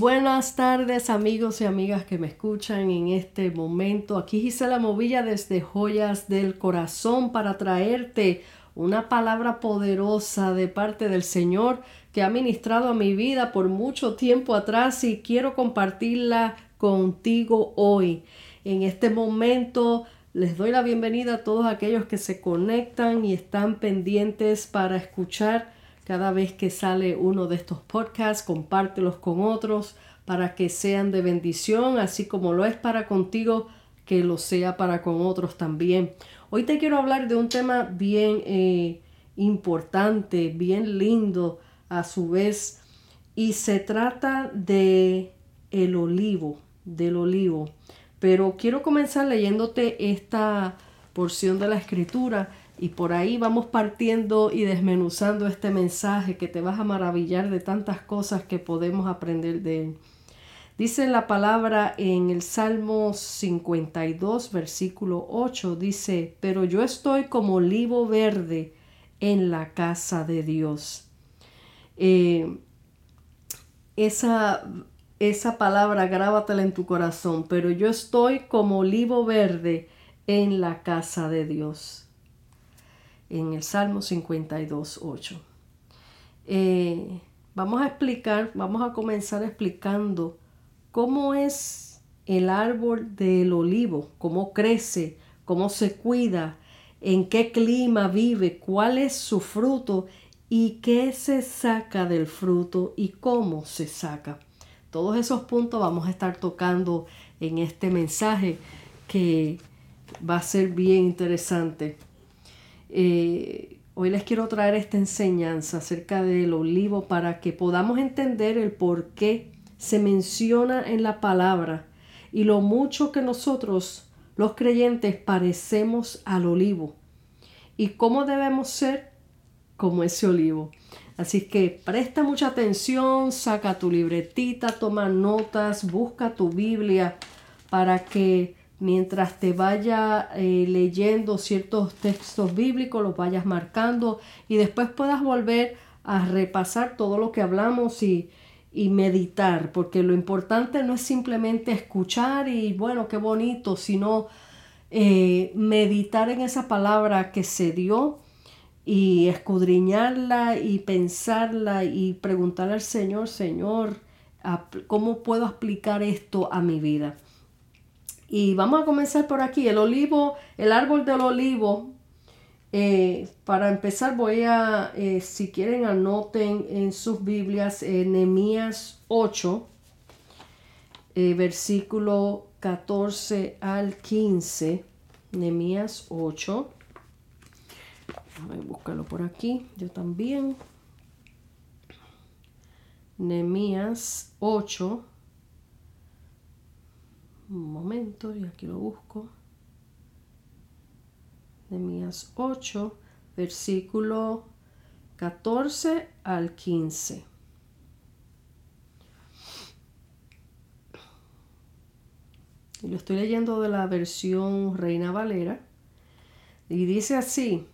Buenas tardes amigos y amigas que me escuchan en este momento. Aquí Gisela Movilla desde Joyas del Corazón para traerte una palabra poderosa de parte del Señor que ha ministrado a mi vida por mucho tiempo atrás y quiero compartirla contigo hoy. En este momento les doy la bienvenida a todos aquellos que se conectan y están pendientes para escuchar cada vez que sale uno de estos podcasts, compártelos con otros para que sean de bendición, así como lo es para contigo, que lo sea para con otros también. Hoy te quiero hablar de un tema bien eh, importante, bien lindo a su vez, y se trata de el olivo, del olivo. Pero quiero comenzar leyéndote esta porción de la escritura y por ahí vamos partiendo y desmenuzando este mensaje que te vas a maravillar de tantas cosas que podemos aprender de él. Dice la palabra en el Salmo 52, versículo 8, dice, pero yo estoy como olivo verde en la casa de Dios. Eh, esa, esa palabra grábatela en tu corazón, pero yo estoy como olivo verde en la casa de Dios en el Salmo 52, 8. Eh, vamos a explicar, vamos a comenzar explicando cómo es el árbol del olivo, cómo crece, cómo se cuida, en qué clima vive, cuál es su fruto y qué se saca del fruto y cómo se saca. Todos esos puntos vamos a estar tocando en este mensaje que va a ser bien interesante. Eh, hoy les quiero traer esta enseñanza acerca del olivo para que podamos entender el por qué se menciona en la palabra y lo mucho que nosotros los creyentes parecemos al olivo y cómo debemos ser como ese olivo. Así que presta mucha atención, saca tu libretita, toma notas, busca tu Biblia para que mientras te vaya eh, leyendo ciertos textos bíblicos, los vayas marcando y después puedas volver a repasar todo lo que hablamos y, meditar, porque lo importante no es simplemente escuchar y bueno, qué bonito, sino eh, meditar en esa palabra que se dio y escudriñarla y pensarla y preguntarle al Señor, Señor, ¿cómo puedo aplicar esto a mi vida? Y vamos a comenzar por aquí. El olivo, el árbol del olivo. Eh, para empezar voy a, eh, si quieren anoten en sus Biblias, Nehemías 8, eh, versículo 14 al 15. Nehemías 8. Voy a buscarlo por aquí, yo también. Nehemías 8, un momento y aquí lo busco. Mías 8, versículo 14 al 15. Y lo estoy leyendo de la versión Reina Valera. Y dice así.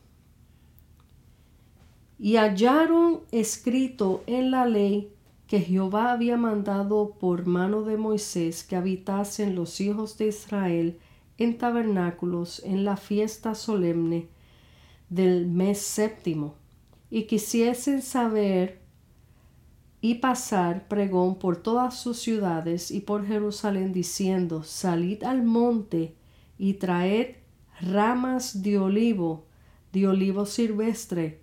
Y hallaron escrito en la ley que Jehová había mandado por mano de Moisés que habitasen los hijos de Israel en tabernáculos en la fiesta solemne del mes séptimo, y quisiesen saber y pasar pregón por todas sus ciudades y por Jerusalén, diciendo, Salid al monte y traed ramas de olivo, de olivo silvestre,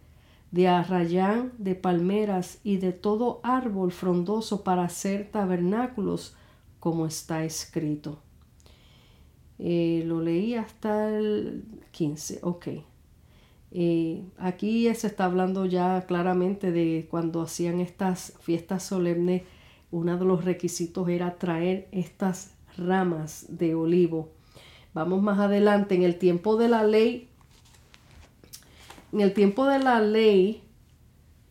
de arrayán, de palmeras y de todo árbol frondoso para hacer tabernáculos, como está escrito. Eh, lo leí hasta el 15, ok. Eh, aquí se está hablando ya claramente de cuando hacían estas fiestas solemnes, uno de los requisitos era traer estas ramas de olivo. Vamos más adelante, en el tiempo de la ley en el tiempo de la ley,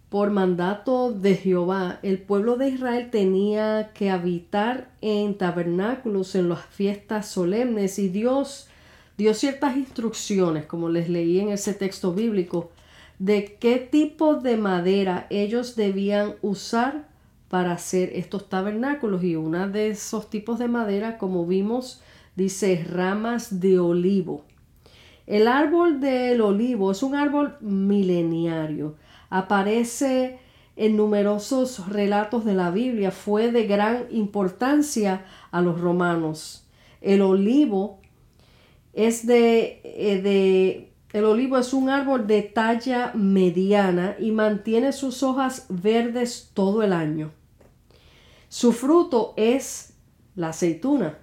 por mandato de Jehová, el pueblo de Israel tenía que habitar en tabernáculos en las fiestas solemnes y Dios dio ciertas instrucciones, como les leí en ese texto bíblico, de qué tipo de madera ellos debían usar para hacer estos tabernáculos y una de esos tipos de madera, como vimos, dice ramas de olivo. El árbol del olivo es un árbol mileniario. Aparece en numerosos relatos de la Biblia. Fue de gran importancia a los romanos. El olivo es de, eh, de el olivo es un árbol de talla mediana y mantiene sus hojas verdes todo el año. Su fruto es la aceituna.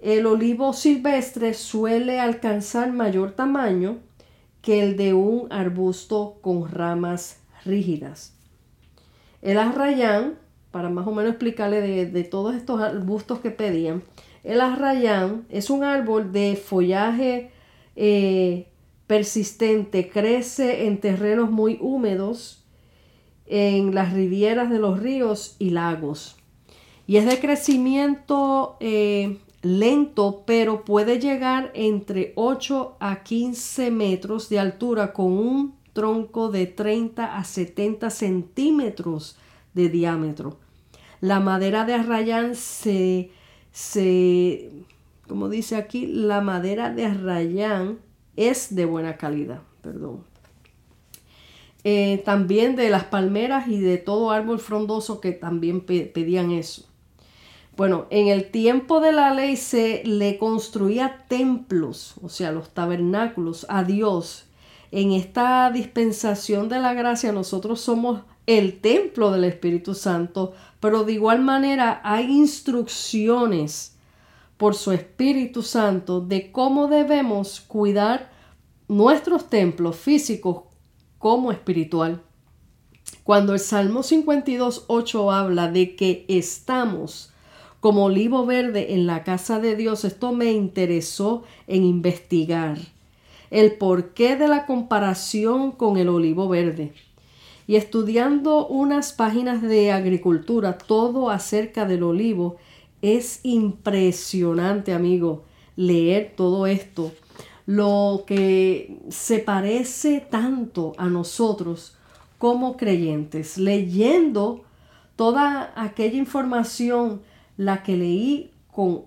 El olivo silvestre suele alcanzar mayor tamaño que el de un arbusto con ramas rígidas. El arrayán, para más o menos explicarle de, todos estos arbustos que pedían, el arrayán es un árbol de follaje eh, persistente, crece en terrenos muy húmedos, en las rivieras de los ríos y lagos. Y es de crecimiento eh, lento, pero puede llegar entre 8 a 15 metros de altura con un tronco de 30 a 70 centímetros de diámetro. La madera de arrayán se, se, como dice aquí, la madera de arrayán es de buena calidad, perdón. Eh, también de las palmeras y de todo árbol frondoso que también pedían eso. Bueno, en el tiempo de la ley se le construía templos, o sea, los tabernáculos a Dios. En esta dispensación de la gracia nosotros somos el templo del Espíritu Santo, pero de igual manera hay instrucciones por su Espíritu Santo de cómo debemos cuidar nuestros templos físicos como espiritual. Cuando el Salmo 52, 8 habla de que estamos como olivo verde en la casa de Dios, esto me interesó en investigar el porqué de la comparación con el olivo verde. Y estudiando unas páginas de agricultura, todo acerca del olivo, es impresionante, amigo, leer todo esto. Lo que se parece tanto a nosotros como creyentes, leyendo toda aquella información la que leí con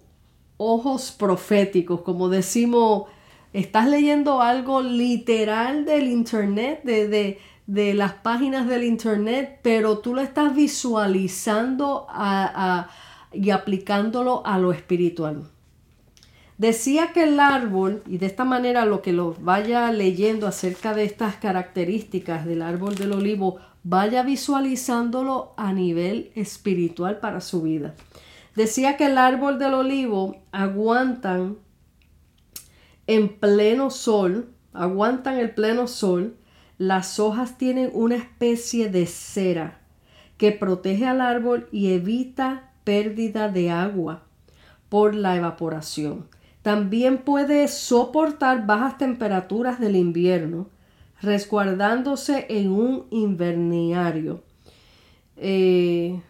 ojos proféticos, como decimos, estás leyendo algo literal del internet, de, de, las páginas del internet, pero tú lo estás visualizando y aplicándolo a lo espiritual. Decía que el árbol, y de esta manera lo que lo vaya leyendo acerca de estas características del árbol del olivo, vaya visualizándolo a nivel espiritual para su vida. Decía que el árbol del olivo aguantan en pleno sol, aguantan el pleno sol, las hojas tienen una especie de cera que protege al árbol y evita pérdida de agua por la evaporación. También puede soportar bajas temperaturas del invierno, resguardándose en un invernario. Eh,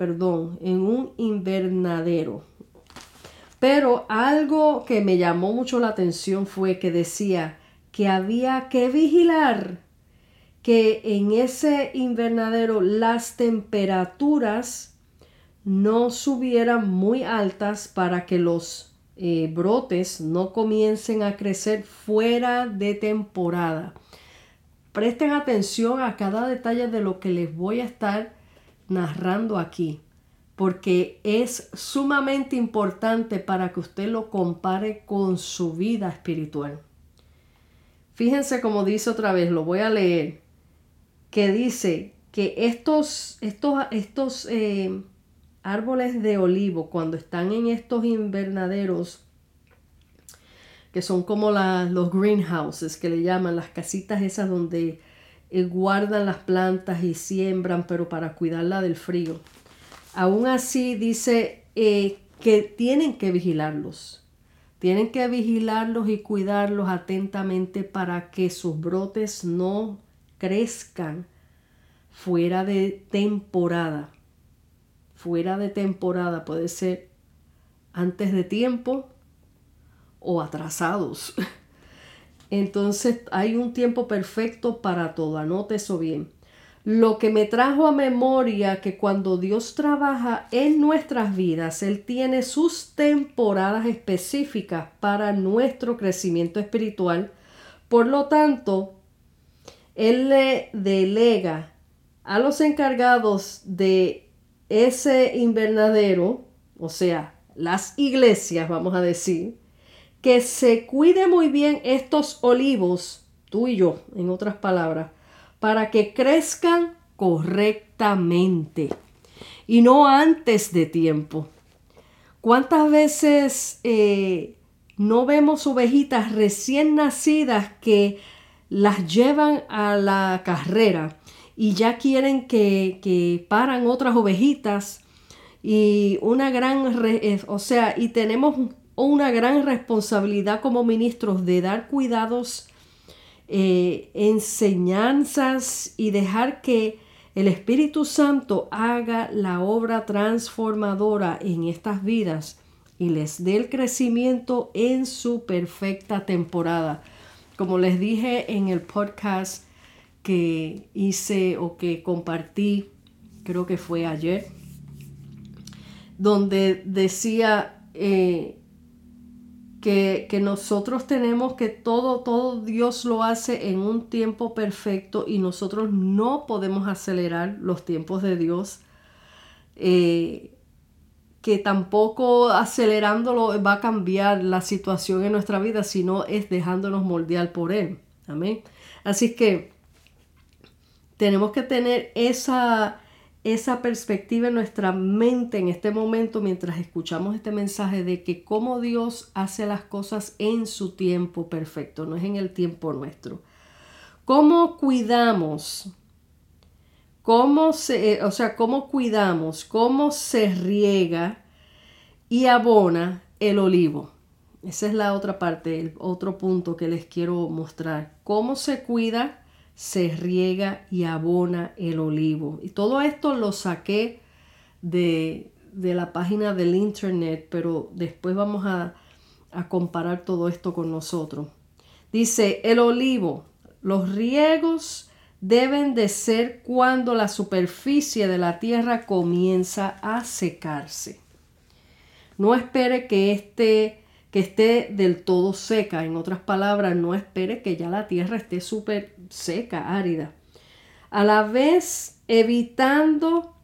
perdón, en un invernadero. Pero algo que me llamó mucho la atención fue que decía que había que vigilar que en ese invernadero las temperaturas no subieran muy altas para que los eh, brotes no comiencen a crecer fuera de temporada. Presten atención a cada detalle de lo que les voy a estar narrando aquí, porque es sumamente importante para que usted lo compare con su vida espiritual. Fíjense como dice otra vez, lo voy a leer, que dice que estos, estos, estos eh, árboles de olivo, cuando están en estos invernaderos, que son como los greenhouses que le llaman, las casitas esas donde eh, guardan las plantas y siembran, pero para cuidarla del frío. Aún así dice eh, que tienen que vigilarlos. Tienen que vigilarlos y cuidarlos atentamente para que sus brotes no crezcan fuera de temporada. Fuera de temporada puede ser antes de tiempo o atrasados. Entonces hay un tiempo perfecto para todo, anote eso bien. lo que me trajo a memoria que cuando Dios trabaja en nuestras vidas, Él tiene sus temporadas específicas para nuestro crecimiento espiritual. Por lo tanto, Él le delega a los encargados de ese invernadero, o sea, las iglesias, vamos a decir, que se cuide muy bien estos olivos, tú y yo, en otras palabras, para que crezcan correctamente y no antes de tiempo. ¿Cuántas veces eh, no vemos ovejitas recién nacidas que las llevan a la carrera y ya quieren que, que paran otras ovejitas y una gran, eh, o sea, y tenemos una gran responsabilidad como ministros de dar cuidados eh, enseñanzas y dejar que el Espíritu Santo haga la obra transformadora en estas vidas y les dé el crecimiento en su perfecta temporada. Como les dije en el podcast que hice o que compartí, creo que fue ayer, donde decía eh, que, nosotros tenemos que todo, todo Dios lo hace en un tiempo perfecto y nosotros no podemos acelerar los tiempos de Dios. Eh, que tampoco acelerándolo va a cambiar la situación en nuestra vida, sino es dejándonos moldear por Él. Amén. Así que tenemos que tener esa, esa perspectiva en nuestra mente en este momento mientras escuchamos este mensaje de que cómo Dios hace las cosas en su tiempo perfecto, no es en el tiempo nuestro. ¿Cómo cuidamos? ¿Cómo se, eh, o sea, cómo cuidamos? ¿Cómo se riega y abona el olivo? Esa es la otra parte, el otro punto que les quiero mostrar. ¿Cómo se cuida se riega y abona el olivo. Y todo esto lo saqué de, la página del internet, pero después vamos a, a comparar todo esto con nosotros. Dice, el olivo, los riegos deben de ser cuando la superficie de la tierra comienza a secarse. No espere que este que esté del todo seca. En otras palabras, no espere que ya la tierra esté súper seca, árida. A la vez, evitando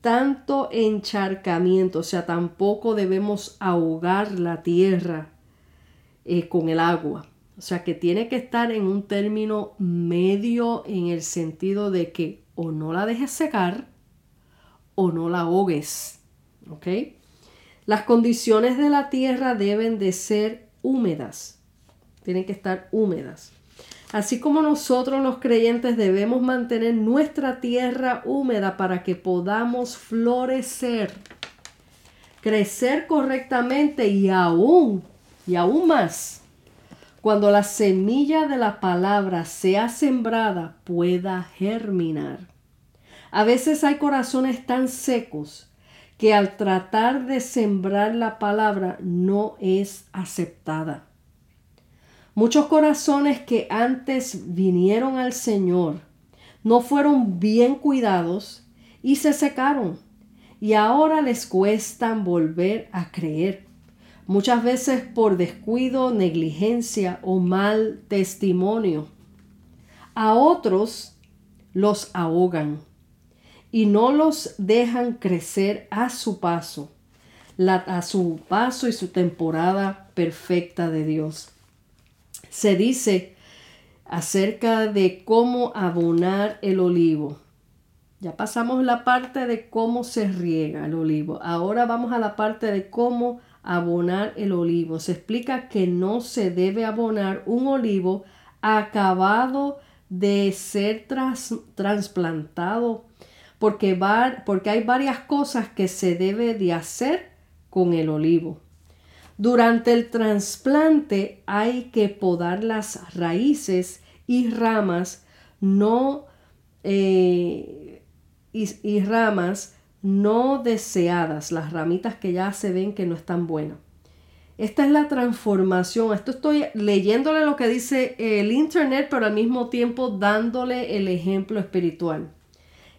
tanto encharcamiento, o sea, tampoco debemos ahogar la tierra eh, con el agua. O sea, que tiene que estar en un término medio en el sentido de que o no la dejes secar o no la ahogues. ¿Ok? Las condiciones de la tierra deben de ser húmedas, tienen que estar húmedas. Así como nosotros los creyentes debemos mantener nuestra tierra húmeda para que podamos florecer, crecer correctamente y aún, y aún más, cuando la semilla de la palabra sea sembrada, pueda germinar. A veces hay corazones tan secos que al tratar de sembrar la palabra no es aceptada. Muchos corazones que antes vinieron al Señor no fueron bien cuidados y se secaron y ahora les cuesta volver a creer, muchas veces por descuido, negligencia o mal testimonio. A otros los ahogan y no los dejan crecer a su paso, a su paso y su temporada perfecta de Dios. Se dice acerca de cómo abonar el olivo. Ya pasamos la parte de cómo se riega el olivo. Ahora vamos a la parte de cómo abonar el olivo. Se explica que no se debe abonar un olivo acabado de ser trasplantado porque, porque hay varias cosas que se debe de hacer con el olivo. Durante el trasplante hay que podar las raíces y ramas no eh, y, ramas no deseadas, las ramitas que ya se ven que no están buenas. Esta es la transformación. Esto estoy leyéndole lo que dice el Internet, pero al mismo tiempo dándole el ejemplo espiritual.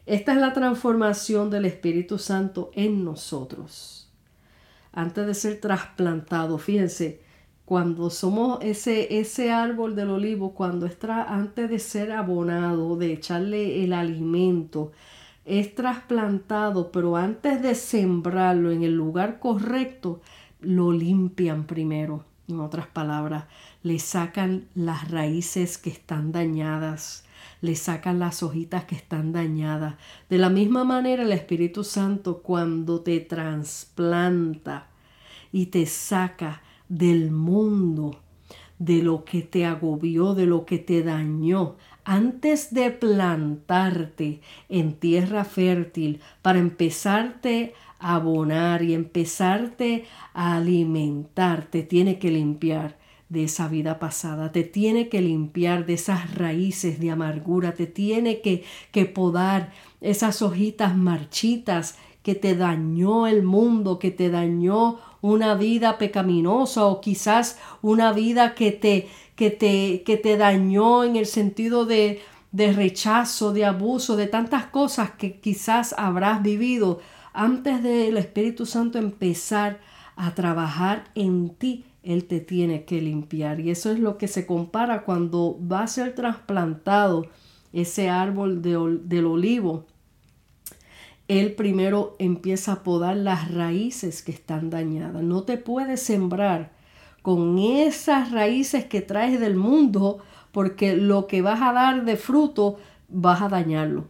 Esta es la transformación del Espíritu Santo en nosotros. Antes de ser trasplantado, fíjense, cuando somos ese, ese árbol del olivo, cuando es antes de ser abonado, de echarle el alimento, es trasplantado, pero antes de sembrarlo en el lugar correcto, lo limpian primero. En otras palabras, le sacan las raíces que están dañadas, le sacan las hojitas que están dañadas. De la misma manera, el Espíritu Santo cuando te trasplanta y te saca del mundo, de lo que te agobió, de lo que te dañó, antes de plantarte en tierra fértil para empezarte a abonar y empezarte a alimentar, te tiene que limpiar de esa vida pasada, te tiene que limpiar de esas raíces de amargura, te tiene que, que podar esas hojitas marchitas que te dañó el mundo, que te dañó una vida pecaminosa o quizás una vida que te, que te, que te dañó en el sentido de, de rechazo, de abuso, de tantas cosas que quizás habrás vivido antes del Espíritu Santo empezar a trabajar en ti. Él te tiene que limpiar. Y eso es lo que se compara cuando va a ser trasplantado ese árbol del olivo él primero empieza a podar las raíces que están dañadas. No te puedes sembrar con esas raíces que traes del mundo porque lo que vas a dar de fruto vas a dañarlo.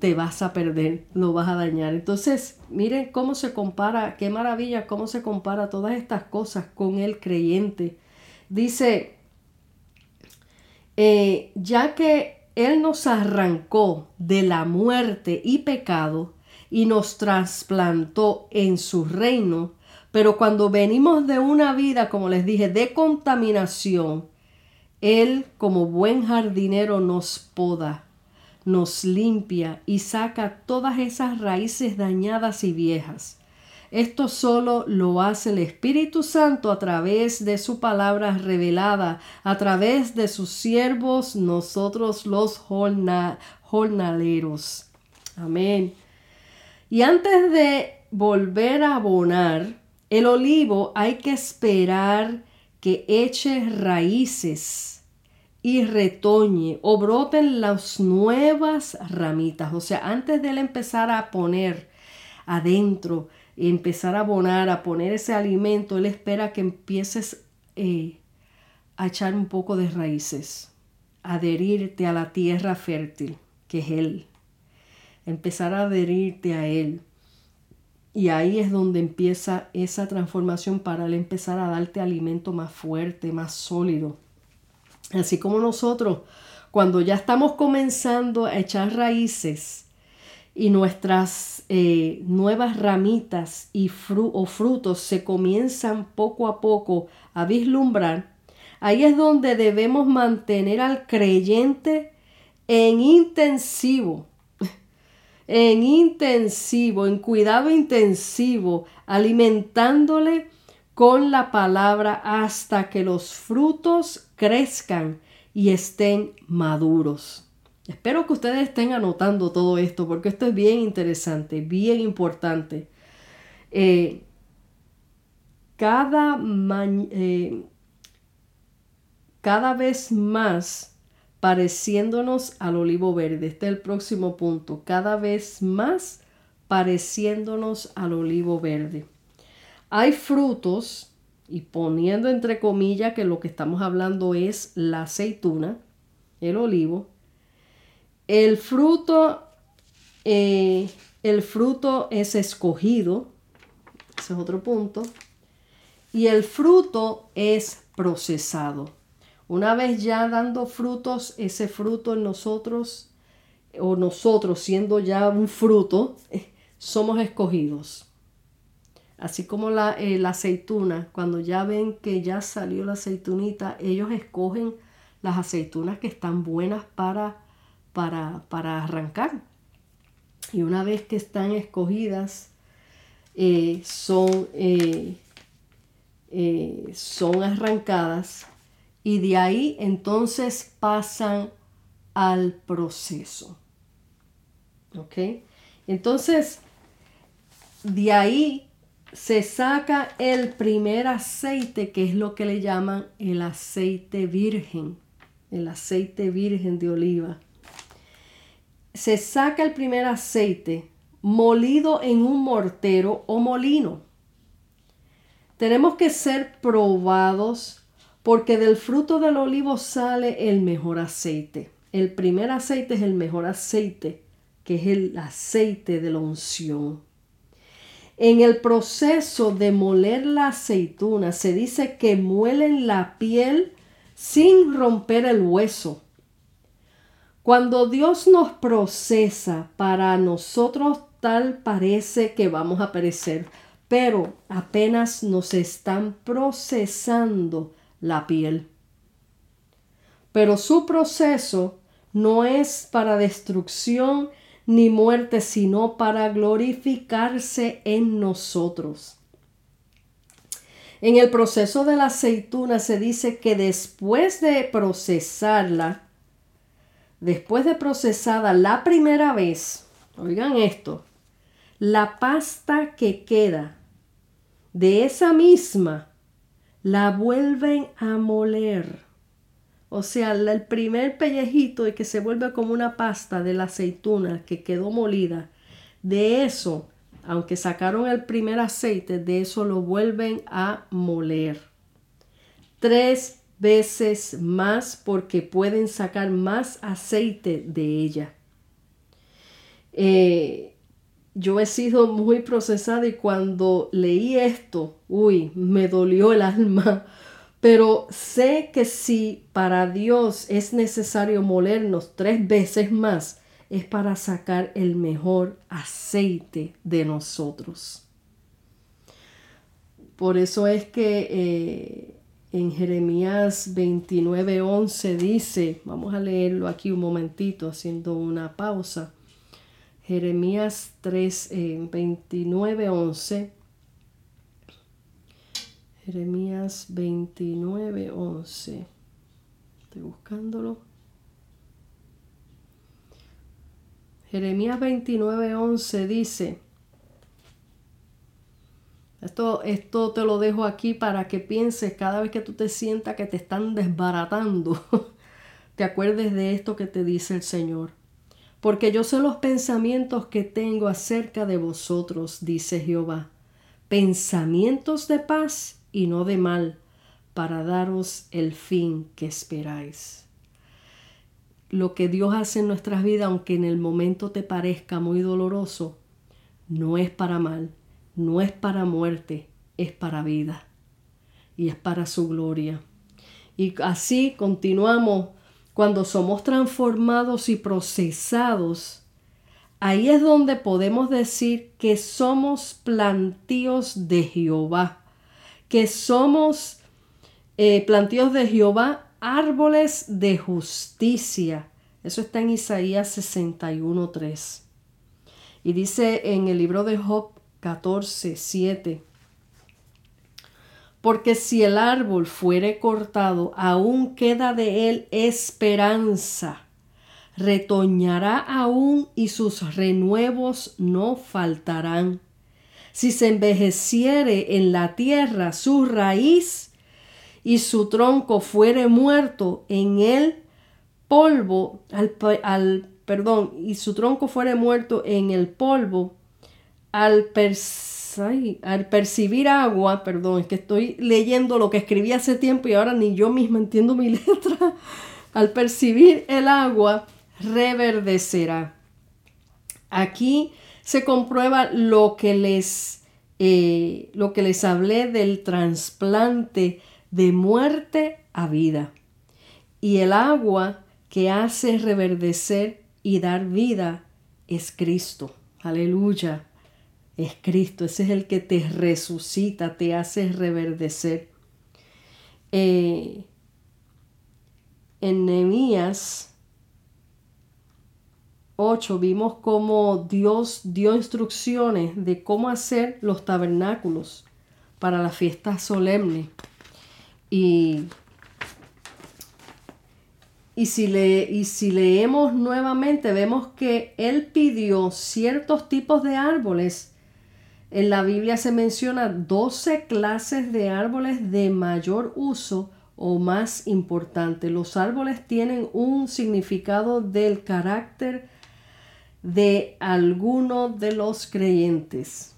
Te vas a perder, lo vas a dañar. Entonces, miren cómo se compara, qué maravilla, cómo se compara todas estas cosas con el creyente. Dice, eh, ya que Él nos arrancó de la muerte y pecado, y nos trasplantó en su reino. Pero cuando venimos de una vida, como les dije, de contaminación, Él como buen jardinero nos poda, nos limpia y saca todas esas raíces dañadas y viejas. Esto solo lo hace el Espíritu Santo a través de su palabra revelada, a través de sus siervos, nosotros los jornaleros. Amén. Y antes de volver a abonar, el olivo hay que esperar que eche raíces y retoñe o broten las nuevas ramitas. O sea, antes de él empezar a poner adentro, empezar a abonar, a poner ese alimento, él espera que empieces eh, a echar un poco de raíces, adherirte a la tierra fértil, que es él empezar a adherirte a Él. Y ahí es donde empieza esa transformación para Él empezar a darte alimento más fuerte, más sólido. Así como nosotros, cuando ya estamos comenzando a echar raíces y nuestras eh, nuevas ramitas y o frutos se comienzan poco a poco a vislumbrar, ahí es donde debemos mantener al creyente en intensivo en intensivo, en cuidado intensivo, alimentándole con la palabra hasta que los frutos crezcan y estén maduros. Espero que ustedes estén anotando todo esto porque esto es bien interesante, bien importante. Eh, cada, eh, cada vez más pareciéndonos al olivo verde. Este es el próximo punto. Cada vez más pareciéndonos al olivo verde. Hay frutos, y poniendo entre comillas que lo que estamos hablando es la aceituna, el olivo. El fruto, eh, el fruto es escogido, ese es otro punto. Y el fruto es procesado. Una vez ya dando frutos, ese fruto en nosotros, o nosotros siendo ya un fruto, somos escogidos. Así como la, eh, aceituna, cuando ya ven que ya salió la aceitunita, ellos escogen las aceitunas que están buenas para, para, para arrancar. Y una vez que están escogidas, eh, son, eh, son arrancadas y de ahí entonces pasan al proceso. ¿Ok? Entonces, de ahí se saca el primer aceite, que es lo que le llaman el aceite virgen, el aceite virgen de oliva. Se saca el primer aceite molido en un mortero o molino. Tenemos que ser probados porque del fruto del olivo sale el mejor aceite. El primer aceite es el mejor aceite, que es el aceite de la unción. En el proceso de moler la aceituna se dice que muelen la piel sin romper el hueso. Cuando Dios nos procesa, para nosotros tal parece que vamos a perecer, pero apenas nos están procesando la piel. Pero su proceso no es para destrucción ni muerte, sino para glorificarse en nosotros. En el proceso de la aceituna se dice que después de procesarla, después de procesada la primera vez, oigan esto, la pasta que queda de esa misma la vuelven a moler o sea, el primer pellejito de que se vuelve como una pasta de la aceituna que quedó molida, de eso, aunque sacaron el primer aceite, de eso lo vuelven a moler. Tres veces más porque pueden sacar más aceite de ella. Eh, yo he sido muy procesada y cuando leí esto, uy, me dolió el alma pero sé que si para Dios es necesario molernos tres veces más, es para sacar el mejor aceite de nosotros. Por eso es que eh, en Jeremías 29:11 dice, vamos a leerlo aquí un momentito haciendo una pausa. Jeremías 3, 29:11 Jeremías 29, 11. Estoy buscándolo. Jeremías 29, 11 dice, esto, esto te lo dejo aquí para que pienses cada vez que tú te sientas que te están desbaratando, te acuerdes de esto que te dice el Señor. Porque yo sé los pensamientos que tengo acerca de vosotros, dice Jehová, pensamientos de paz y no de mal, para daros el fin que esperáis. Lo que Dios hace en nuestras vidas, aunque en el momento te parezca muy doloroso, no es para mal, no es para muerte, es para vida y es para su gloria. Y así continuamos cuando somos transformados y procesados. Ahí es donde podemos decir que somos plantíos de Jehová que somos eh, plantíos de Jehová, árboles de justicia. Eso está en Isaías 61.3. Y dice en el libro de Job 14.7. Porque si el árbol fuere cortado, aún queda de él esperanza. Retoñará aún y sus renuevos no faltarán si se envejeciere en la tierra su raíz y su tronco fuere muerto en el polvo, al, perdón, y su tronco fuere muerto en el polvo, al, al percibir agua, perdón, es que estoy leyendo lo que escribí hace tiempo y ahora ni yo misma entiendo mi letra, al percibir el agua, reverdecerá. Aquí se comprueba lo que les, eh, lo que les hablé del trasplante de muerte a vida. Y el agua que hace reverdecer y dar vida es Cristo. Aleluya. Es Cristo. Ese es el que te resucita, te hace reverdecer. Eh, en Nehemías 8 vimos cómo Dios dio instrucciones de cómo hacer los tabernáculos. para la fiesta solemne. Y, y, si le, y si leemos nuevamente, vemos que él pidió ciertos tipos de árboles. En la Biblia se menciona 12 clases de árboles de mayor uso o más importante. Los árboles tienen un significado del carácter de alguno de los creyentes.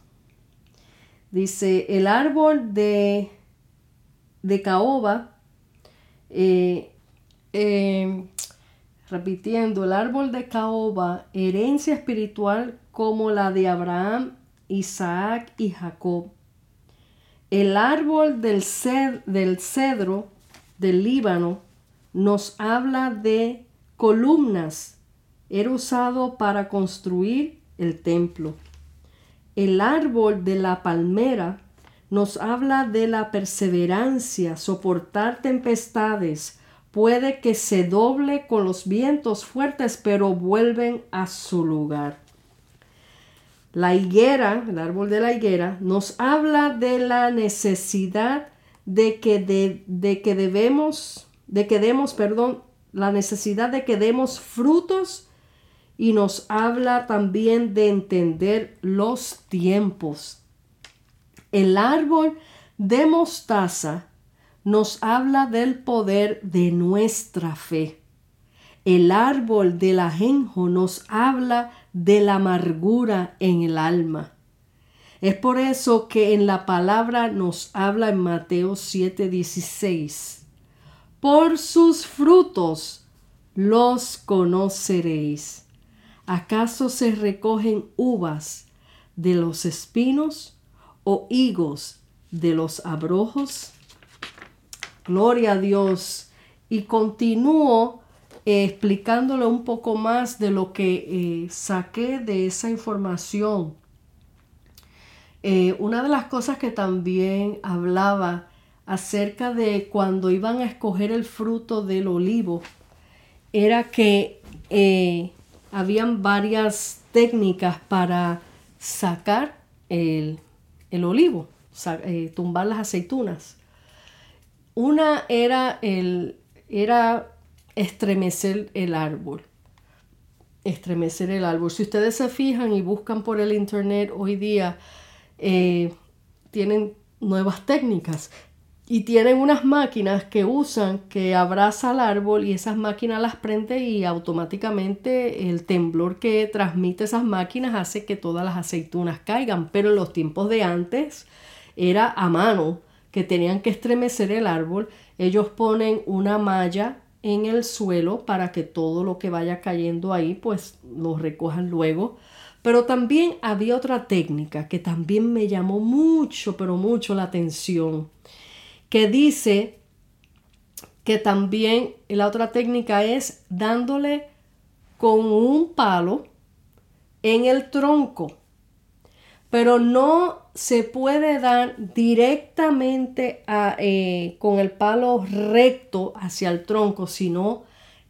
Dice, el árbol de, de caoba, eh, eh, repitiendo, el árbol de caoba, herencia espiritual como la de Abraham, Isaac y Jacob. El árbol del, del cedro del Líbano nos habla de columnas. Era usado para construir el templo. El árbol de la palmera nos habla de la perseverancia, soportar tempestades. Puede que se doble con los vientos fuertes, pero vuelven a su lugar. La higuera, el árbol de la higuera, nos habla de la necesidad de que, de, que debemos, de que demos, perdón, la necesidad de que demos frutos y nos habla también de entender los tiempos. El árbol de mostaza nos habla del poder de nuestra fe. El árbol del ajenjo nos habla de la amargura en el alma. Es por eso que en la palabra nos habla en Mateo 7:16. Por sus frutos los conoceréis. ¿Acaso se recogen uvas de los espinos o higos de los abrojos? Gloria a Dios. Y continúo eh, explicándole un poco más de lo que eh, saqué de esa información eh, una de las cosas que también hablaba acerca de cuando iban a escoger el fruto del olivo era que habían varias técnicas para sacar el, olivo, eh, tumbar las aceitunas. Una era, el, era estremecer el árbol. Estremecer el árbol. Si ustedes se fijan y buscan por el internet hoy día, eh, tienen nuevas técnicas y tienen unas máquinas que usan que abraza al árbol y esas máquinas las prende y automáticamente el temblor que transmite esas máquinas hace que todas las aceitunas caigan. Pero en los tiempos de antes era a mano que tenían que estremecer el árbol. Ellos ponen una malla en el suelo para que todo lo que vaya cayendo ahí pues lo recojan luego pero también había otra técnica que también me llamó mucho, pero mucho la atención, que dice que también la otra técnica es dándole con un palo en el tronco, pero no se puede dar directamente eh, con el palo recto hacia el tronco, sino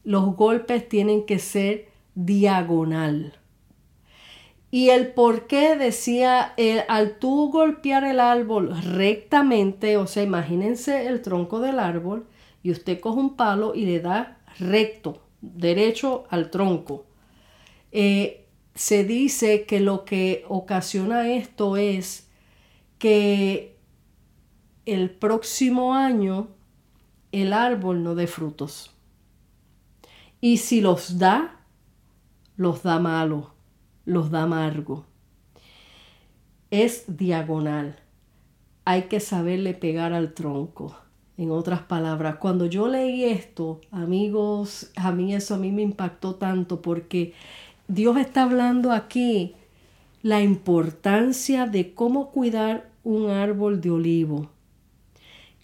los golpes tienen que ser diagonal. Y el por qué decía, al tú golpear el árbol rectamente, o sea, imagínense el tronco del árbol y usted coge un palo y le da recto, derecho al tronco. Eh, se dice que lo que ocasiona esto es que el próximo año el árbol no dé frutos. Y si los da, los da malos los da amargo. Es diagonal. Hay que saberle pegar al tronco. En otras palabras, cuando yo leí esto, amigos, a mí eso a mí me impactó tanto porque Dios está hablando aquí la importancia de cómo cuidar un árbol de olivo,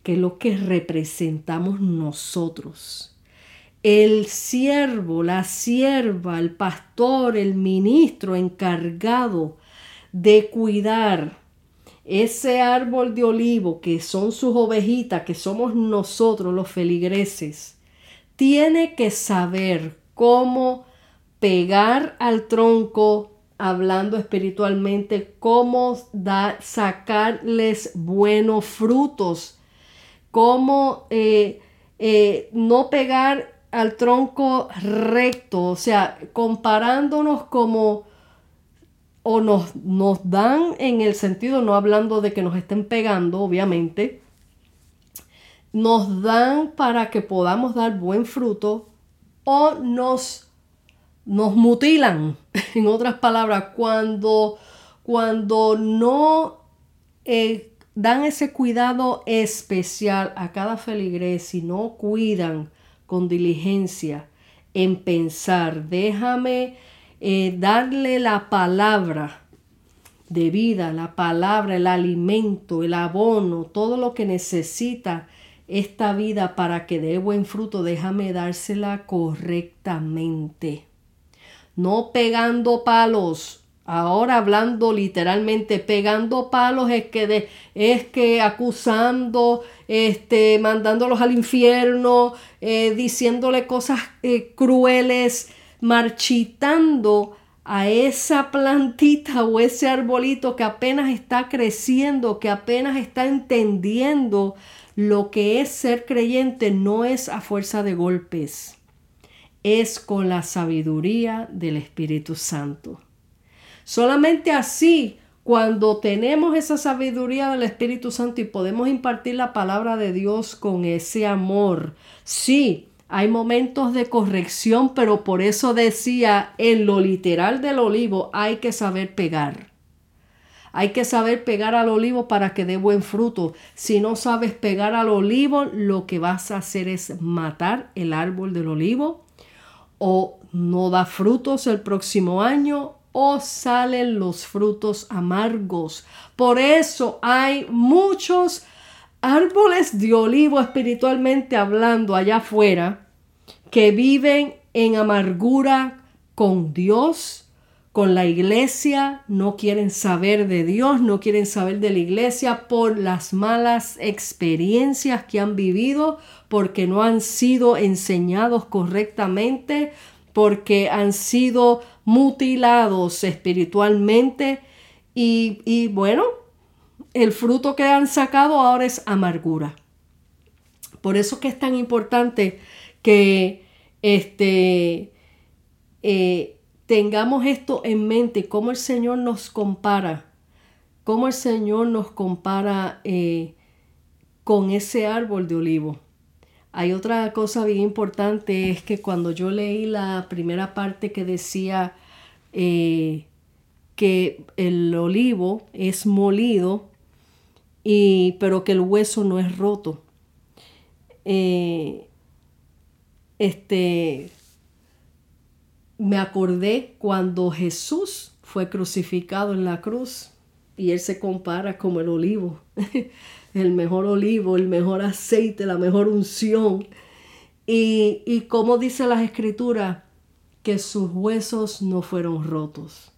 que es lo que representamos nosotros el siervo, la sierva, el pastor, el ministro encargado de cuidar ese árbol de olivo que son sus ovejitas, que somos nosotros los feligreses, tiene que saber cómo pegar al tronco hablando espiritualmente, cómo da, sacarles buenos frutos, cómo eh, eh, no pegar al tronco recto, o sea, comparándonos como o nos, nos dan en el sentido, no hablando de que nos estén pegando, obviamente, nos dan para que podamos dar buen fruto o nos, nos mutilan. En otras palabras, cuando, cuando no eh, dan ese cuidado especial a cada feligrés y no cuidan con diligencia en pensar, déjame eh, darle la palabra de vida, la palabra, el alimento, el abono, todo lo que necesita esta vida para que dé buen fruto, déjame dársela correctamente. No pegando palos. Ahora hablando literalmente, pegando palos es que, es que acusando, este, mandándolos al infierno, eh, diciéndole cosas eh, crueles, marchitando a esa plantita o ese arbolito que apenas está creciendo, que apenas está entendiendo lo que es ser creyente no es a fuerza de golpes, es con la sabiduría del Espíritu Santo. Solamente así, cuando tenemos esa sabiduría del Espíritu Santo y podemos impartir la palabra de Dios con ese amor, sí, hay momentos de corrección, pero por eso decía, en lo literal del olivo hay que saber pegar. Hay que saber pegar al olivo para que dé buen fruto. Si no sabes pegar al olivo, lo que vas a hacer es matar el árbol del olivo o no da frutos el próximo año o salen los frutos amargos. Por eso hay muchos árboles de olivo espiritualmente hablando allá afuera que viven en amargura con Dios con la iglesia, no quieren saber de Dios, no quieren saber de la iglesia por las malas experiencias que han vivido, porque no han sido enseñados correctamente, porque han sido mutilados espiritualmente y, y bueno, el fruto que han sacado ahora es amargura. Por eso que es tan importante que este, eh, tengamos esto en mente, cómo el Señor nos compara, cómo el Señor nos compara eh, con ese árbol de olivo. Hay otra cosa bien importante, es que cuando yo leí la primera parte que decía eh, que el olivo es molido, y, pero que el hueso no es roto. Eh, este, me acordé cuando Jesús fue crucificado en la cruz y él se compara como el olivo, el mejor olivo, el mejor aceite, la mejor unción. Y, y como dice las escrituras, que sus huesos no fueron rotos.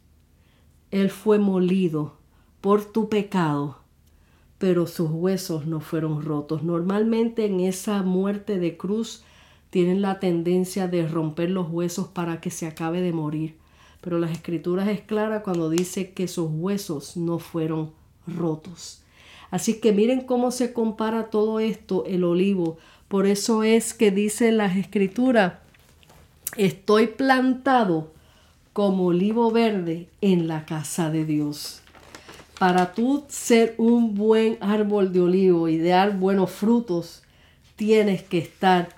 Él fue molido por tu pecado, pero sus huesos no fueron rotos. Normalmente en esa muerte de cruz tienen la tendencia de romper los huesos para que se acabe de morir. Pero las escrituras es clara cuando dice que sus huesos no fueron rotos. Así que miren cómo se compara todo esto el olivo. Por eso es que dice las escrituras, estoy plantado como olivo verde en la casa de Dios. Para tú ser un buen árbol de olivo y dar buenos frutos, tienes que estar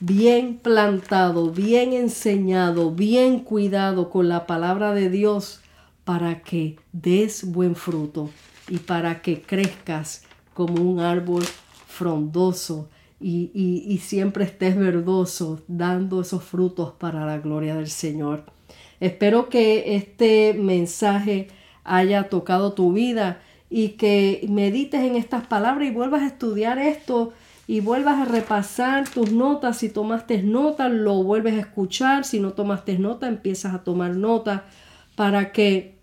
bien plantado, bien enseñado, bien cuidado con la palabra de Dios para que des buen fruto y para que crezcas como un árbol frondoso y, y, siempre estés verdoso dando esos frutos para la gloria del Señor. Espero que este mensaje haya tocado tu vida y que medites en estas palabras y vuelvas a estudiar esto y vuelvas a repasar tus notas. Si tomaste nota, lo vuelves a escuchar. Si no tomaste nota, empiezas a tomar nota para que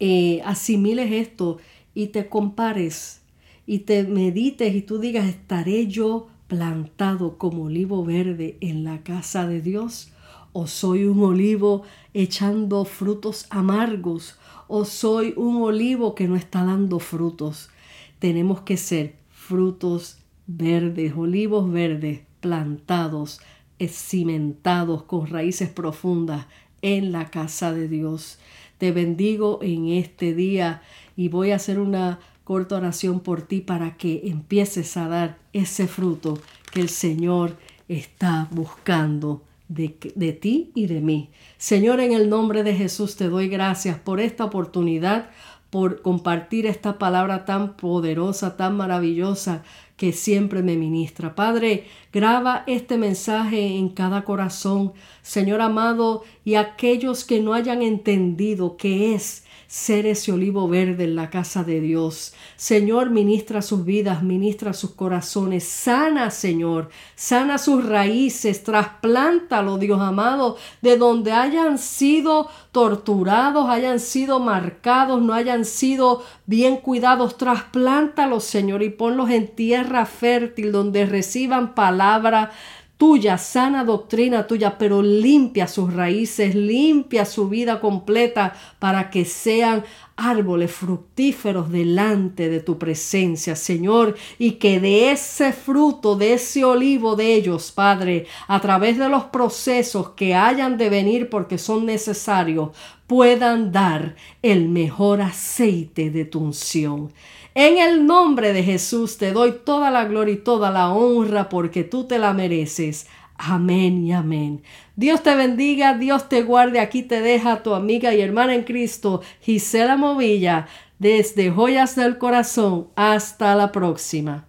eh, asimiles esto y te compares y te medites y tú digas, ¿estaré yo plantado como olivo verde en la casa de Dios? o soy un olivo echando frutos amargos, o soy un olivo que no está dando frutos. Tenemos que ser frutos verdes, olivos verdes, plantados, cimentados con raíces profundas en la casa de Dios. Te bendigo en este día y voy a hacer una corta oración por ti para que empieces a dar ese fruto que el Señor está buscando de, de, ti y de mí. Señor, en el nombre de Jesús te doy gracias por esta oportunidad, por compartir esta palabra tan poderosa, tan maravillosa que siempre me ministra. Padre, graba este mensaje en cada corazón, Señor amado, y aquellos que no hayan entendido qué es ser ese olivo verde en la casa de Dios. Señor, ministra sus vidas, ministra sus corazones, sana, Señor, sana sus raíces, trasplántalo, Dios amado, de donde hayan sido torturados, hayan sido marcados, no hayan sido bien cuidados, trasplántalos, Señor, y ponlos en tierra fértil donde reciban palabra tuya, sana doctrina tuya, pero limpia sus raíces, limpia su vida completa para que sean árboles fructíferos delante de tu presencia, Señor, y que de ese fruto, de ese olivo de ellos, Padre, a través de los procesos que hayan de venir porque son necesarios, puedan dar el mejor aceite de tu unción. En el nombre de Jesús te doy toda la gloria y toda la honra porque tú te la mereces. Amén y amén. Dios te bendiga, Dios te guarde. Aquí te deja tu amiga y hermana en Cristo, Gisela Movilla, desde Joyas del Corazón. Hasta la próxima.